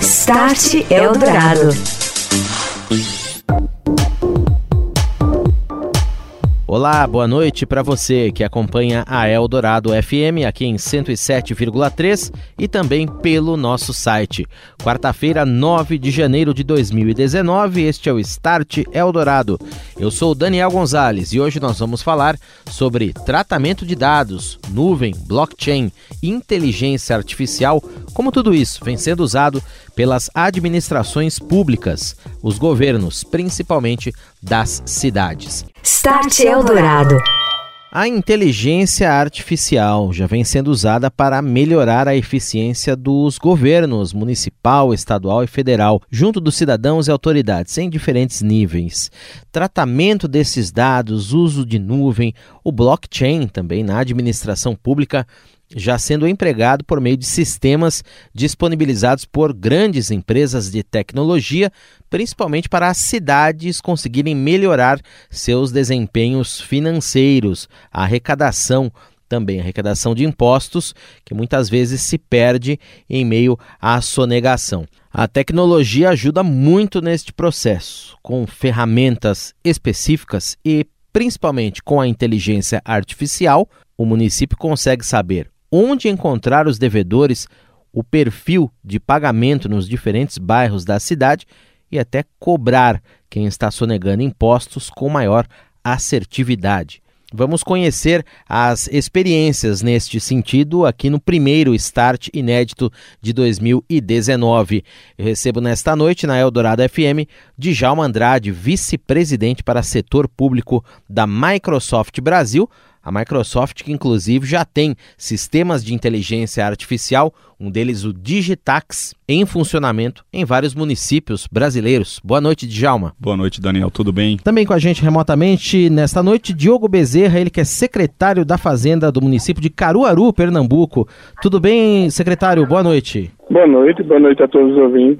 Start Eldorado. Olá, boa noite para você que acompanha a Eldorado FM aqui em 107,3 e também pelo nosso site. Quarta-feira, 9 de janeiro de 2019, este é o Start Eldorado. Eu sou Daniel Gonzalez e hoje nós vamos falar sobre tratamento de dados, nuvem, blockchain, inteligência artificial, como tudo isso vem sendo usado pelas administrações públicas, os governos, principalmente das cidades. Start Eldorado. A inteligência artificial já vem sendo usada para melhorar a eficiência dos governos municipal, estadual e federal, junto dos cidadãos e autoridades, em diferentes níveis. Tratamento desses dados, uso de nuvem, o blockchain também na administração pública já sendo empregado por meio de sistemas disponibilizados por grandes empresas de tecnologia, principalmente para as cidades conseguirem melhorar seus desempenhos financeiros, a arrecadação também a arrecadação de impostos, que muitas vezes se perde em meio à sonegação. A tecnologia ajuda muito neste processo, com ferramentas específicas e principalmente com a inteligência artificial, o município consegue saber onde encontrar os devedores, o perfil de pagamento nos diferentes bairros da cidade e até cobrar quem está sonegando impostos com maior assertividade. Vamos conhecer as experiências neste sentido aqui no primeiro Start inédito de 2019. Eu recebo nesta noite na Eldorado FM Djalma Andrade, vice-presidente para setor público da Microsoft Brasil, a Microsoft, que inclusive já tem sistemas de inteligência artificial, um deles o Digitax, em funcionamento em vários municípios brasileiros. Boa noite, Djalma. Boa noite, Daniel. Tudo bem? Também com a gente remotamente nesta noite, Diogo Bezerra, ele que é secretário da Fazenda do município de Caruaru, Pernambuco. Tudo bem, secretário? Boa noite. Boa noite, boa noite a todos os ouvintes.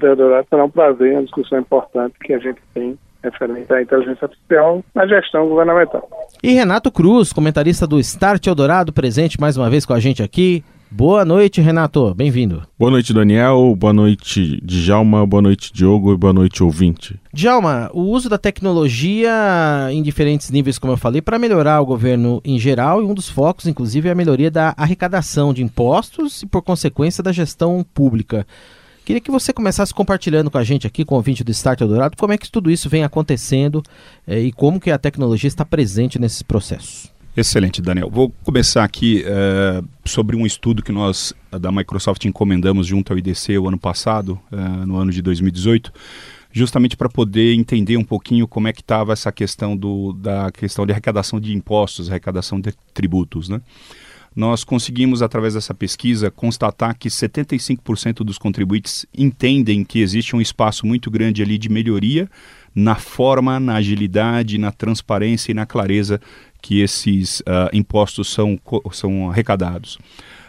Será um prazer, uma discussão importante que a gente tem referente à inteligência artificial na gestão governamental. E Renato Cruz, comentarista do Start Eldorado, presente mais uma vez com a gente aqui. Boa noite, Renato. Bem-vindo. Boa noite, Daniel. Boa noite, Djalma. Boa noite, Diogo. E boa noite, ouvinte. Djalma, o uso da tecnologia em diferentes níveis, como eu falei, para melhorar o governo em geral, e um dos focos, inclusive, é a melhoria da arrecadação de impostos e, por consequência, da gestão pública. Queria que você começasse compartilhando com a gente aqui, com o ouvinte do Start Eldorado, como é que tudo isso vem acontecendo é, e como que a tecnologia está presente nesses processos. Excelente, Daniel. Vou começar aqui é, sobre um estudo que nós da Microsoft encomendamos junto ao IDC o ano passado, no ano de 2018, justamente para poder entender um pouquinho como é que estava essa questão do, da questão de arrecadação de impostos, arrecadação de tributos, né? Nós conseguimos, através dessa pesquisa, constatar que 75% dos contribuintes entendem que existe um espaço muito grande ali de melhoria na forma, na agilidade, na transparência e na clareza que esses uh, impostos são, são arrecadados.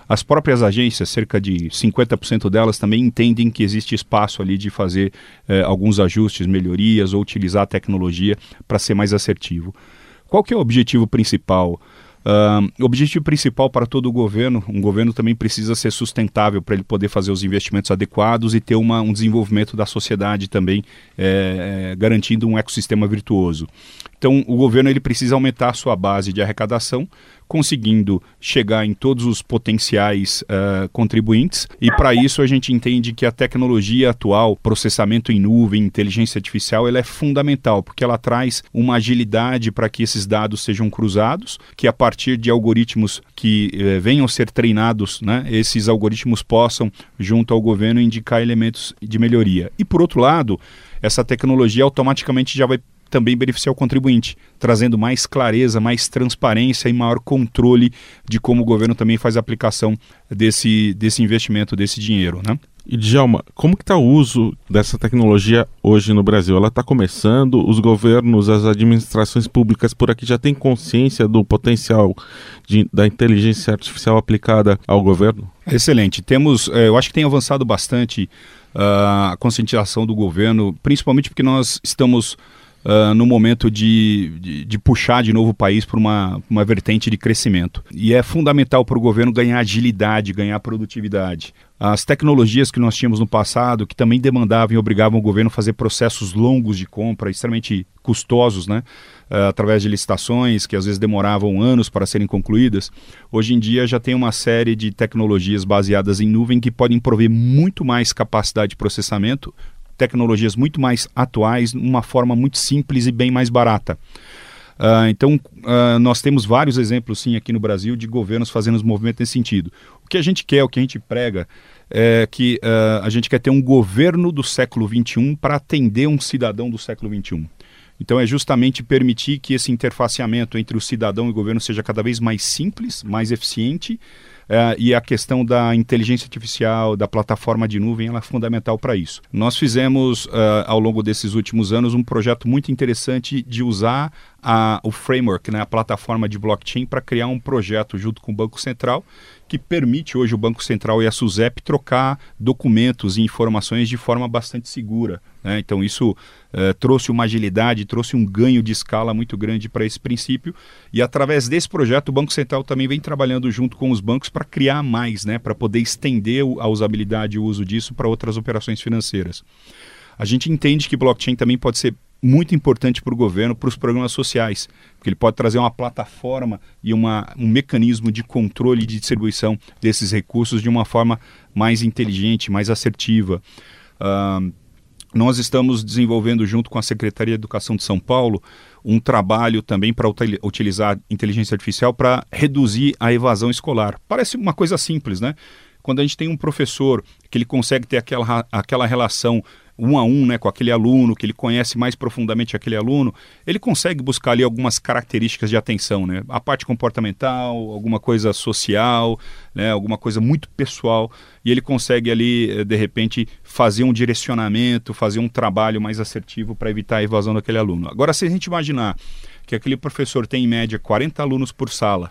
As próprias agências, cerca de 50% delas, também entendem que existe espaço ali de fazer eh, alguns ajustes, melhorias ou utilizar a tecnologia para ser mais assertivo. Qual que é o objetivo principal? Uh, o objetivo principal para todo o governo, um governo também precisa ser sustentável para ele poder fazer os investimentos adequados e ter uma, um desenvolvimento da sociedade também, é, garantindo um ecossistema virtuoso. Então, o governo ele precisa aumentar a sua base de arrecadação, conseguindo chegar em todos os potenciais uh, contribuintes. E para isso a gente entende que a tecnologia atual, processamento em nuvem, inteligência artificial, ela é fundamental porque ela traz uma agilidade para que esses dados sejam cruzados, que a partir de algoritmos que uh, venham ser treinados, né, esses algoritmos possam, junto ao governo, indicar elementos de melhoria. E por outro lado, essa tecnologia automaticamente já vai também beneficiar o contribuinte, trazendo mais clareza, mais transparência e maior controle de como o governo também faz a aplicação desse, desse investimento, desse dinheiro. Né? E Djalma, como que está o uso dessa tecnologia hoje no Brasil? Ela está começando, os governos, as administrações públicas por aqui já têm consciência do potencial de, da inteligência artificial aplicada ao governo? Excelente. Temos, eh, eu acho que tem avançado bastante uh, a conscientização do governo, principalmente porque nós estamos uh, no momento de, de, de, puxar de novo o país para uma, uma vertente de crescimento. E é fundamental para o governo ganhar agilidade, ganhar produtividade. As tecnologias que nós tínhamos no passado, que também demandavam e obrigavam o governo a fazer processos longos de compra, extremamente custosos, né? Uh, através de licitações que às vezes demoravam anos para serem concluídas, hoje em dia já tem uma série de tecnologias baseadas em nuvem que podem prover muito mais capacidade de processamento, tecnologias muito mais atuais, uma forma muito simples e bem mais barata. Uh, então, uh, nós temos vários exemplos, sim, aqui no Brasil, de governos fazendo os movimentos nesse sentido. O que a gente quer, o que a gente prega, é que uh, a gente quer ter um governo do século XXI para atender um cidadão do século XXI. Então, é justamente permitir que esse interfaceamento entre o cidadão e o governo seja cada vez mais simples, mais eficiente, Uh, e a questão da inteligência artificial, da plataforma de nuvem, ela é fundamental para isso. Nós fizemos, uh, ao longo desses últimos anos, um projeto muito interessante de usar a, o framework, né, a plataforma de blockchain, para criar um projeto junto com o Banco Central que permite hoje o Banco Central e a SUSEP trocar documentos e informações de forma bastante segura. Né? Então, isso eh, trouxe uma agilidade, trouxe um ganho de escala muito grande para esse princípio. E através desse projeto, o Banco Central também vem trabalhando junto com os bancos para criar mais, né? para poder estender a usabilidade e o uso disso para outras operações financeiras. A gente entende que blockchain também pode ser muito importante para o governo, para os programas sociais, porque ele pode trazer uma plataforma e uma, um mecanismo de controle e de distribuição desses recursos de uma forma mais inteligente, mais assertiva. Uh, nós estamos desenvolvendo, junto com a Secretaria de Educação de São Paulo, um trabalho também para utilizar inteligência artificial para reduzir a evasão escolar. Parece uma coisa simples, né? Quando a gente tem um professor que ele consegue ter aquela, aquela relação um a um né, com aquele aluno, que ele conhece mais profundamente aquele aluno, ele consegue buscar ali algumas características de atenção, né? A parte comportamental, alguma coisa social, né, alguma coisa muito pessoal, e ele consegue ali, eh, de repente, fazer um direcionamento, fazer um trabalho mais assertivo para evitar a evasão daquele aluno. Agora, se a gente imaginar que aquele professor tem em média 40 alunos por sala,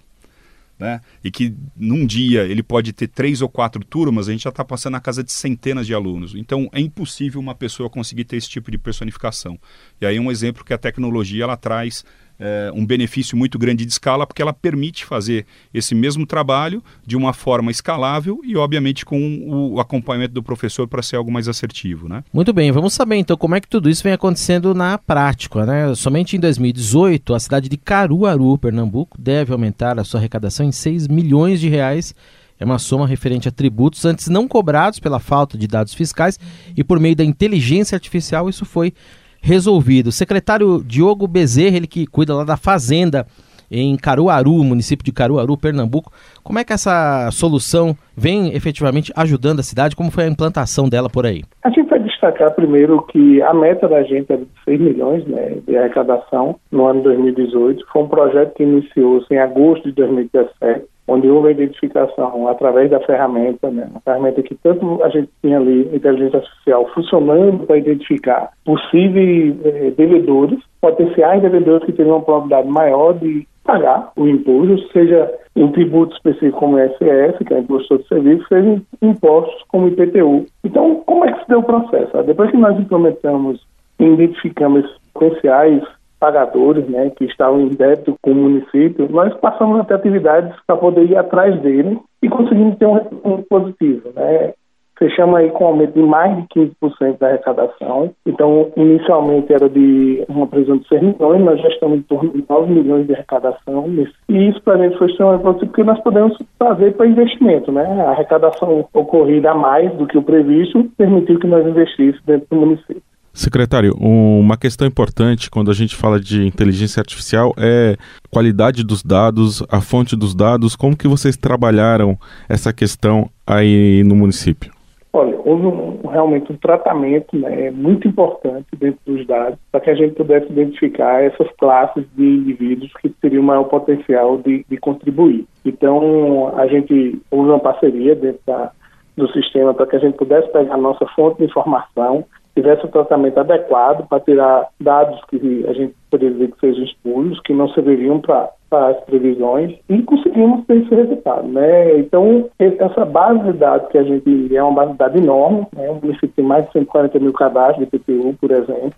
né? E que num dia ele pode ter três ou quatro turmas, a gente já está passando na casa de centenas de alunos. Então é impossível uma pessoa conseguir ter esse tipo de personificação. E aí um exemplo que a tecnologia ela traz é, um benefício muito grande de escala, porque ela permite fazer esse mesmo trabalho de uma forma escalável e, obviamente, com o acompanhamento do professor para ser algo mais assertivo. Né? Muito bem, vamos saber então como é que tudo isso vem acontecendo na prática. Né? Somente em 2018, a cidade de Caruaru, Pernambuco, deve aumentar a sua arrecadação em 6 milhões de reais é uma soma referente a tributos antes não cobrados pela falta de dados fiscais e por meio da inteligência artificial isso foi resolvido. O secretário Diogo Bezerra, ele que cuida lá da Fazenda em Caruaru, município de Caruaru, Pernambuco. Como é que essa solução vem efetivamente ajudando a cidade? Como foi a implantação dela por aí? A gente vai destacar primeiro que a meta da gente era de 6 milhões né, de arrecadação no ano 2018. Foi um projeto que iniciou-se em agosto de 2017 onde houve a identificação através da ferramenta, né, uma ferramenta que tanto a gente tinha ali, inteligência artificial, funcionando para identificar possíveis eh, devedores, potenciais devedores que teriam uma probabilidade maior de pagar o imposto, seja em tributo específico como ISS, que é Imposto de Serviço, seja impostos como IPTU. Então, como é que se deu o processo? Depois que nós implementamos e identificamos esses potenciais pagadores, né, que estavam em débito com o município, nós passamos a ter atividades para poder ir atrás dele e conseguimos ter um retorno positivo, né. Fechamos aí com um aumento de mais de 15% da arrecadação. Então, inicialmente era de uma previsão de 6 milhões, nós já estamos em torno de 9 milhões de arrecadação. E isso para a gente foi extremamente positivo porque nós podemos fazer para investimento, né? A arrecadação ocorrida a mais do que o previsto permitiu que nós investíssemos dentro do município. Secretário, uma questão importante quando a gente fala de inteligência artificial é qualidade dos dados, a fonte dos dados. Como que vocês trabalharam essa questão aí no município? Olha, houve um, realmente um tratamento né, muito importante dentro dos dados para que a gente pudesse identificar essas classes de indivíduos que teriam maior potencial de, de contribuir. Então, a gente houve uma parceria dentro da, do sistema para que a gente pudesse pegar a nossa fonte de informação tivesse o tratamento adequado para tirar dados que a gente poderia dizer que sejam espúrios, que não serviriam para as previsões, e conseguimos ter esse resultado. Né? Então, essa base de dados que a gente é uma base de dados enorme, né? o município tem mais de 140 mil cadastros de PTU, por exemplo,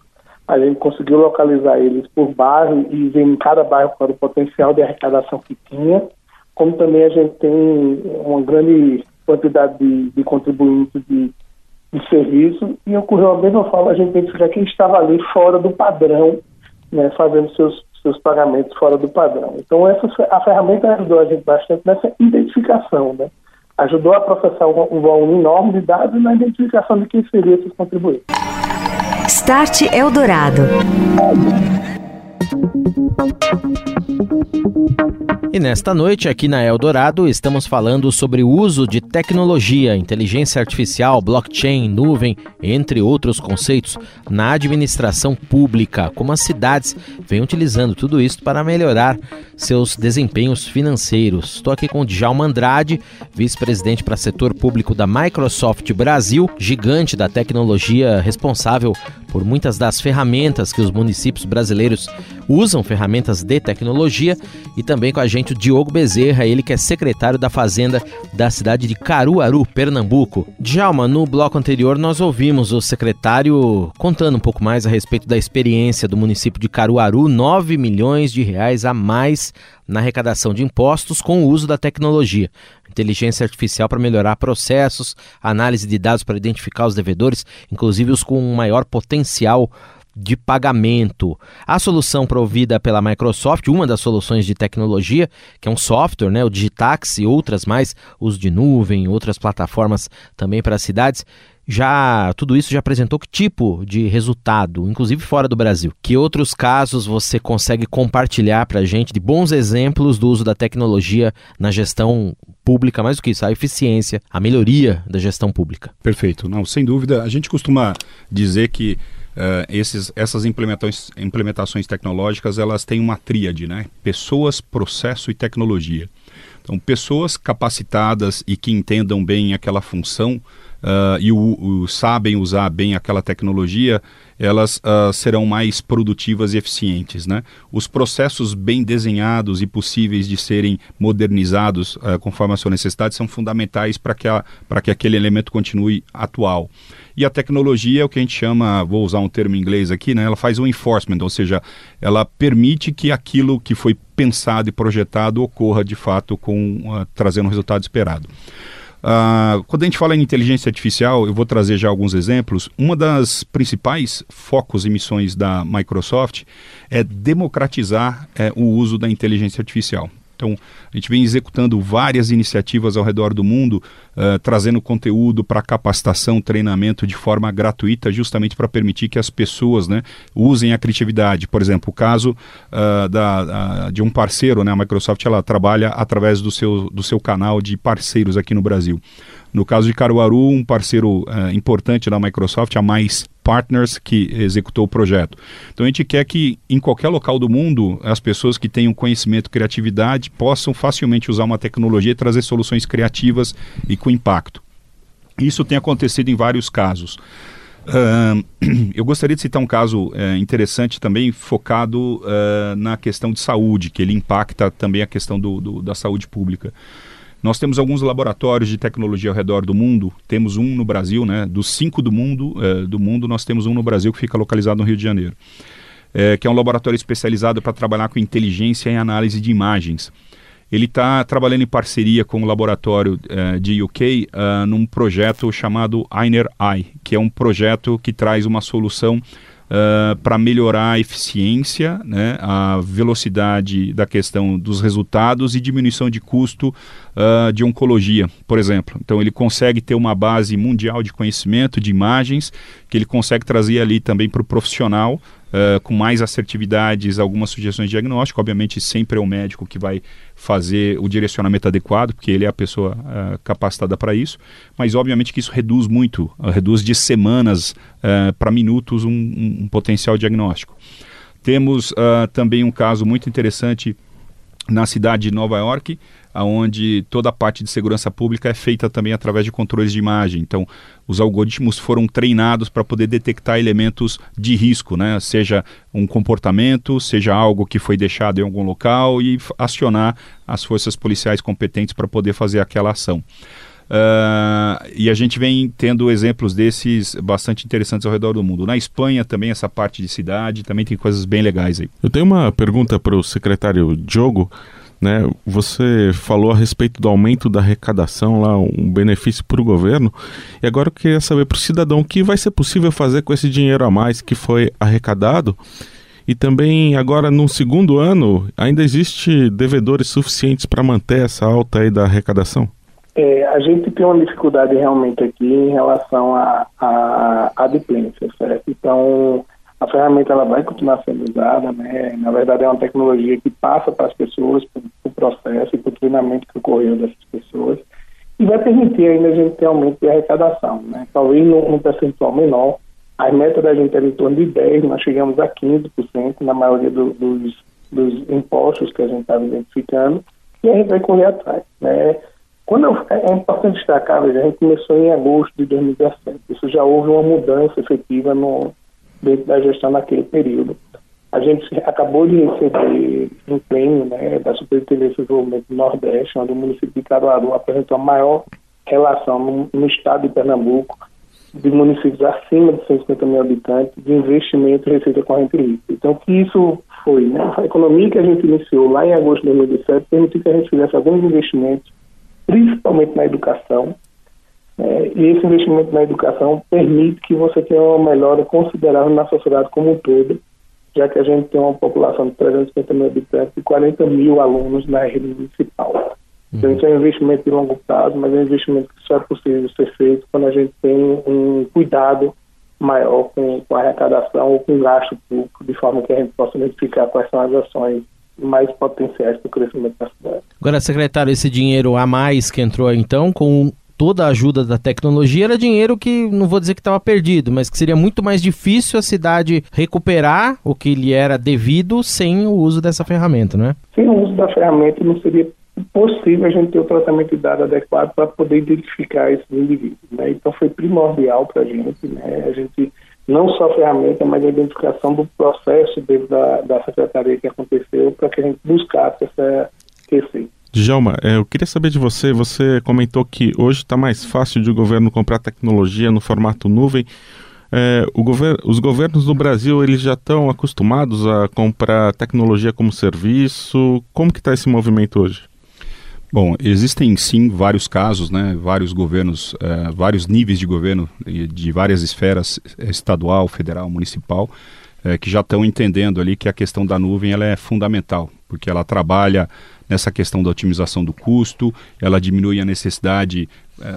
a gente conseguiu localizar eles por bairro e ver em cada bairro para o potencial de arrecadação que tinha, como também a gente tem uma grande quantidade de, de contribuintes de, de serviço e ocorreu da mesma forma a gente identificar quem estava ali fora do padrão, né, fazendo seus, seus pagamentos fora do padrão. Então essa a ferramenta ajudou a gente bastante nessa identificação, né? Ajudou a processar um, um volume enorme de dados na identificação de quem seria esses contribuintes. Start Eldorado. E nesta noite, aqui na Eldorado, estamos falando sobre o uso de tecnologia, inteligência artificial, blockchain, nuvem, entre outros conceitos, na administração pública, como as cidades vêm utilizando tudo isso para melhorar seus desempenhos financeiros. Estou aqui com o Djalma Andrade, vice-presidente para setor público da Microsoft Brasil, gigante da tecnologia responsável por muitas das ferramentas que os municípios brasileiros usam, ferramentas de tecnologia, e também com a gente o Diogo Bezerra, ele que é secretário da Fazenda da cidade de Caruaru, Pernambuco. Djalma, no bloco anterior nós ouvimos o secretário contando um pouco mais a respeito da experiência do município de Caruaru, 9 milhões de reais a mais na arrecadação de impostos com o uso da tecnologia. Inteligência artificial para melhorar processos, análise de dados para identificar os devedores, inclusive os com maior potencial de pagamento. A solução provida pela Microsoft, uma das soluções de tecnologia, que é um software, né, o Digitax e outras mais, uso de nuvem, outras plataformas também para as cidades, já tudo isso já apresentou que tipo de resultado, inclusive fora do Brasil? Que outros casos você consegue compartilhar para a gente de bons exemplos do uso da tecnologia na gestão pública, mais do que isso, a eficiência, a melhoria da gestão pública? Perfeito. Não, sem dúvida. A gente costuma dizer que Uh, esses, essas implementações, implementações tecnológicas elas têm uma tríade, né? Pessoas, processo e tecnologia. Então, pessoas capacitadas e que entendam bem aquela função uh, e o, o, sabem usar bem aquela tecnologia, elas uh, serão mais produtivas e eficientes. Né? Os processos bem desenhados e possíveis de serem modernizados uh, conforme a sua necessidade são fundamentais para que, que aquele elemento continue atual. E a tecnologia é o que a gente chama, vou usar um termo em inglês aqui, né? ela faz o enforcement, ou seja, ela permite que aquilo que foi pensado e projetado ocorra de fato com uh, trazendo o resultado esperado. Uh, quando a gente fala em inteligência artificial, eu vou trazer já alguns exemplos. Uma das principais focos e missões da Microsoft é democratizar é, o uso da inteligência artificial. Então, a gente vem executando várias iniciativas ao redor do mundo, uh, trazendo conteúdo para capacitação, treinamento de forma gratuita, justamente para permitir que as pessoas né, usem a criatividade. Por exemplo, o caso uh, da, de um parceiro, né, a Microsoft ela trabalha através do seu, do seu canal de parceiros aqui no Brasil. No caso de Caruaru, um parceiro importante da Microsoft, a Mais partners que executou o projeto. Então a gente quer que em qualquer local do mundo as pessoas que tenham conhecimento, criatividade possam facilmente usar uma tecnologia e trazer soluções criativas e com impacto. Isso tem acontecido em vários casos. Uh, eu gostaria de citar um caso uh, interessante também, focado uh, na questão de saúde, que ele impacta também a questão do, do, da saúde pública. Nós temos alguns laboratórios de tecnologia ao redor do mundo. Temos um no Brasil, né? Dos cinco do mundo, é, do mundo, nós temos um no Brasil que fica localizado no Rio de Janeiro, é, que é um laboratório especializado para trabalhar com inteligência e análise de imagens. Ele está trabalhando em parceria com o laboratório uh, de UK uh, num projeto chamado Einer Eye, que é um projeto que traz uma solução uh, para melhorar a eficiência, né, a velocidade da questão dos resultados e diminuição de custo uh, de oncologia, por exemplo. Então ele consegue ter uma base mundial de conhecimento, de imagens, que ele consegue trazer ali também para o profissional uh, com mais assertividades, algumas sugestões de diagnóstico. Obviamente, sempre é o médico que vai fazer o direcionamento adequado, porque ele é a pessoa uh, capacitada para isso. Mas, obviamente, que isso reduz muito, uh, reduz de semanas para minutos um, um, um, potencial diagnóstico. Temos também um caso muito interessante na cidade de Nova York, onde toda a parte de segurança pública é feita também através de controles de imagem. Então, os algoritmos foram treinados para poder detectar elementos de risco, né? seja um comportamento, seja algo que foi deixado em algum local e acionar as forças policiais competentes para poder fazer aquela ação. Uh, e a gente vem tendo exemplos desses bastante interessantes ao redor do mundo. Na Espanha também essa parte de cidade também tem coisas bem legais aí. Eu tenho uma pergunta para o secretário Diogo. Né? Você falou a respeito do aumento da arrecadação lá, um benefício para o governo. E agora eu queria saber para o cidadão o que vai ser possível fazer com esse dinheiro a mais que foi arrecadado. E também agora no segundo ano ainda existe devedores suficientes para manter essa alta aí da arrecadação? É, a gente tem uma dificuldade realmente aqui em relação a, a, adimplência, certo? Então, a ferramenta ela vai continuar sendo usada, né? Na verdade, é uma tecnologia que passa para as pessoas, para o processo e para o treinamento que ocorreu dessas pessoas, e vai permitir ainda a gente ter aumento de arrecadação, né? Talvez num, percentual menor. A meta da gente era em torno de 10%, nós chegamos a 15% na maioria do, dos, dos impostos que a gente estava identificando, e a gente vai correr atrás, né? Quando eu, é, é importante destacar, a gente começou em agosto de 2017. Isso já houve uma mudança efetiva no, dentro da gestão naquele período. A gente acabou de receber um prêmio né, da Superintendência de Desenvolvimento do Nordeste, onde o município de Caruaru apresentou a maior relação no, no estado de Pernambuco de municípios acima de 150 mil habitantes de investimento e receita corrente líquida. Então, que isso foi? Né? A economia que a gente iniciou lá em agosto de 2017 permitiu que a gente fizesse alguns investimentos principalmente na educação. É, e esse investimento na educação permite que você tenha uma melhora considerável na sociedade como um todo, já que a gente tem uma população de 350 mil habitantes e 40 mil alunos na rede municipal. Então, isso é um investimento de longo prazo, mas é um investimento que só é possível ser feito quando a gente tem um cuidado maior com, com a arrecadação ou com o gasto público, de forma que a gente possa identificar quais são as ações mais potenciais para o crescimento da cidade. Agora, secretário, esse dinheiro a mais que entrou então com toda a ajuda da tecnologia era dinheiro que não vou dizer que estava perdido, mas que seria muito mais difícil a cidade recuperar o que lhe era devido sem o uso dessa ferramenta, não é? Sem o uso da ferramenta não seria possível a gente ter o tratamento de dados adequado para poder identificar esses indivíduos. Né? Então foi primordial para a gente, né? a gente não só a ferramenta, mas a identificação do processo dentro da, da secretaria que aconteceu para que a gente buscasse essa receita. Djalma, é, eu queria saber de você, você comentou que hoje está mais fácil de o governo comprar tecnologia no formato nuvem. É, gover os governos do Brasil eles já estão acostumados a comprar tecnologia como serviço. Como que está esse movimento hoje? Bom, existem sim vários casos, né, vários governos, eh, vários níveis de governo de várias esferas, eh, estadual, federal, municipal, eh, que já estão entendendo ali que a questão da nuvem ela é fundamental, porque ela trabalha nessa questão da otimização do custo, ela diminui a necessidade.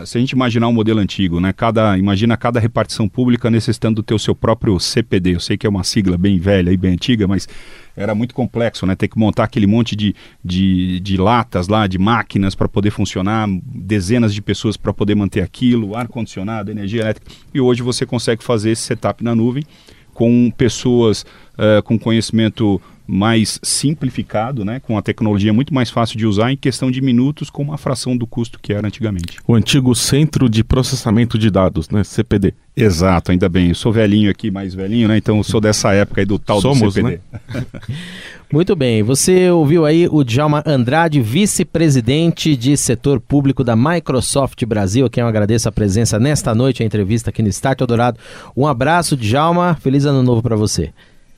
se a gente imaginar um modelo antigo, né, cada, imagina cada repartição pública necessitando ter o seu próprio CPD. Eu sei que é uma sigla bem velha e bem antiga, mas era muito complexo, né? Ter que montar aquele monte de, de, de latas lá, de máquinas para poder funcionar, dezenas de pessoas para poder manter aquilo, ar-condicionado, energia elétrica. E hoje você consegue fazer esse setup na nuvem com pessoas uh, com conhecimento mais simplificado, né, com a tecnologia muito mais fácil de usar em questão de minutos, com uma fração do custo que era antigamente. O antigo Centro de Processamento de Dados, né, CPD. Exato, ainda bem. Eu sou velhinho aqui, mais velhinho, né? Então eu sou dessa época aí do tal Somos, do CPD. Né? Muito bem, você ouviu aí o Djalma Andrade, vice-presidente de setor público da Microsoft Brasil, a quem eu agradeço a presença nesta noite, a entrevista aqui no Start Eldorado. Um abraço, Djalma, feliz ano novo para você.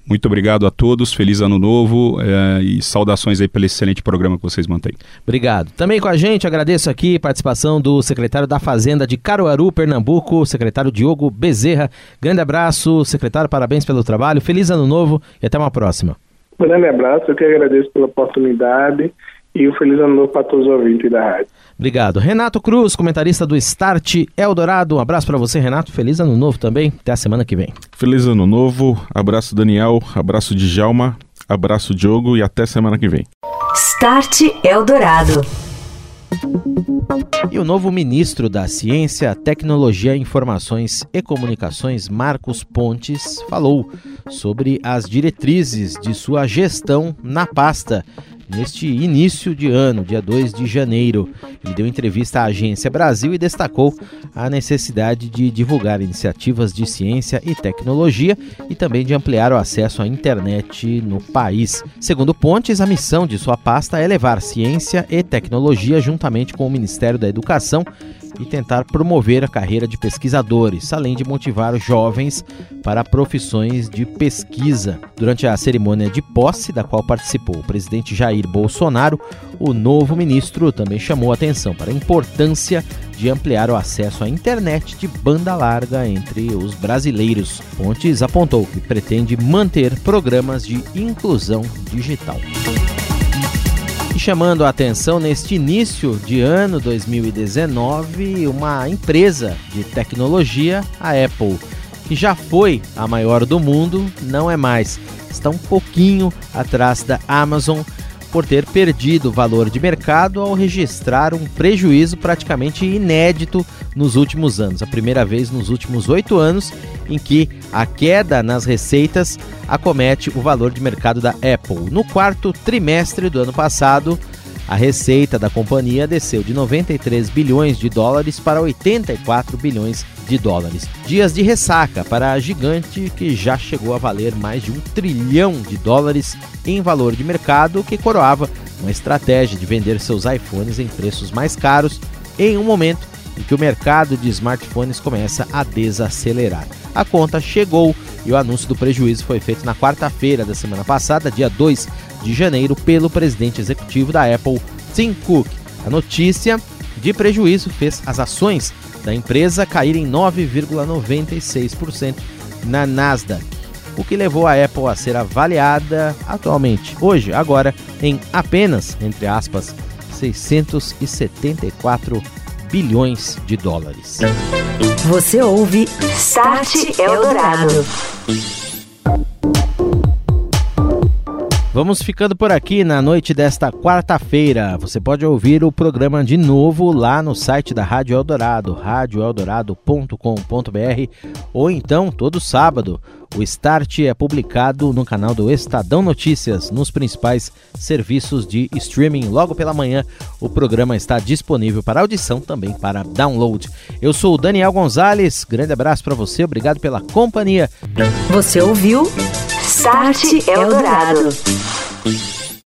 Muito obrigado a todos, feliz ano novo é, e saudações aí pelo excelente programa que vocês mantêm. Obrigado. Também com a gente, agradeço aqui a participação do secretário da Fazenda de Caruaru, Pernambuco, secretário Diogo Bezerra. Grande abraço, secretário, parabéns pelo trabalho, feliz ano novo e até uma próxima. Um grande abraço, eu que agradeço pela oportunidade e um feliz ano novo para todos os ouvintes da rádio. Obrigado. Renato Cruz, comentarista do Start Eldorado. Um abraço para você, Renato. Feliz ano novo também. Até a semana que vem. Feliz ano novo. Abraço, Daniel. Abraço, Djalma. Abraço, Diogo. E até semana que vem. Start Eldorado. E o novo ministro da Ciência, Tecnologia, Informações e Comunicações, Marcos Pontes, falou sobre as diretrizes de sua gestão na pasta neste início de ano, dia 2 de janeiro. Ele deu entrevista à Agência Brasil e destacou a necessidade de divulgar iniciativas de ciência e tecnologia e também de ampliar o acesso à internet no país. Segundo Pontes, a missão de sua pasta é levar ciência e tecnologia juntamente com o Ministério da Educação e tentar promover a carreira de pesquisadores, além de motivar os jovens para profissões de pesquisa. Durante a cerimônia de posse, da qual participou o presidente Jair Bolsonaro, o novo ministro também chamou atenção para a importância de ampliar o acesso à internet de banda larga entre os brasileiros. Pontes apontou que pretende manter programas de inclusão digital. Chamando a atenção neste início de ano 2019, uma empresa de tecnologia, a Apple, que já foi a maior do mundo, não é mais. Está um pouquinho atrás da Amazon por ter perdido valor de mercado ao registrar um prejuízo praticamente inédito nos últimos anos. A primeira vez nos últimos oito anos em que a queda nas receitas acomete o valor de mercado da Apple. No quarto trimestre do ano passado, a receita da companhia desceu de 93 bilhões de dólares para 84 bilhões de dólares. Dias de ressaca para a gigante que já chegou a valer mais de um trilhão de dólares em valor de mercado, que coroava uma estratégia de vender seus iPhones em preços mais caros em um momento em que o mercado de smartphones começa a desacelerar. A conta chegou e o anúncio do prejuízo foi feito na quarta-feira da semana passada, dia 2 de janeiro, pelo presidente executivo da Apple, Tim Cook. A notícia de prejuízo fez as ações da empresa caírem 9,96% na Nasdaq, o que levou a Apple a ser avaliada atualmente, hoje, agora, em apenas, entre aspas, 674 bilhões de dólares. Você ouve Start Eldorado. Vamos ficando por aqui na noite desta quarta-feira. Você pode ouvir o programa de novo lá no site da Rádio Eldorado, radioeldorado.com.br, ou então todo sábado. O Start é publicado no canal do Estadão Notícias, nos principais serviços de streaming. Logo pela manhã, o programa está disponível para audição, também para download. Eu sou o Daniel Gonzalez, grande abraço para você, obrigado pela companhia. Você ouviu Start Eldorado.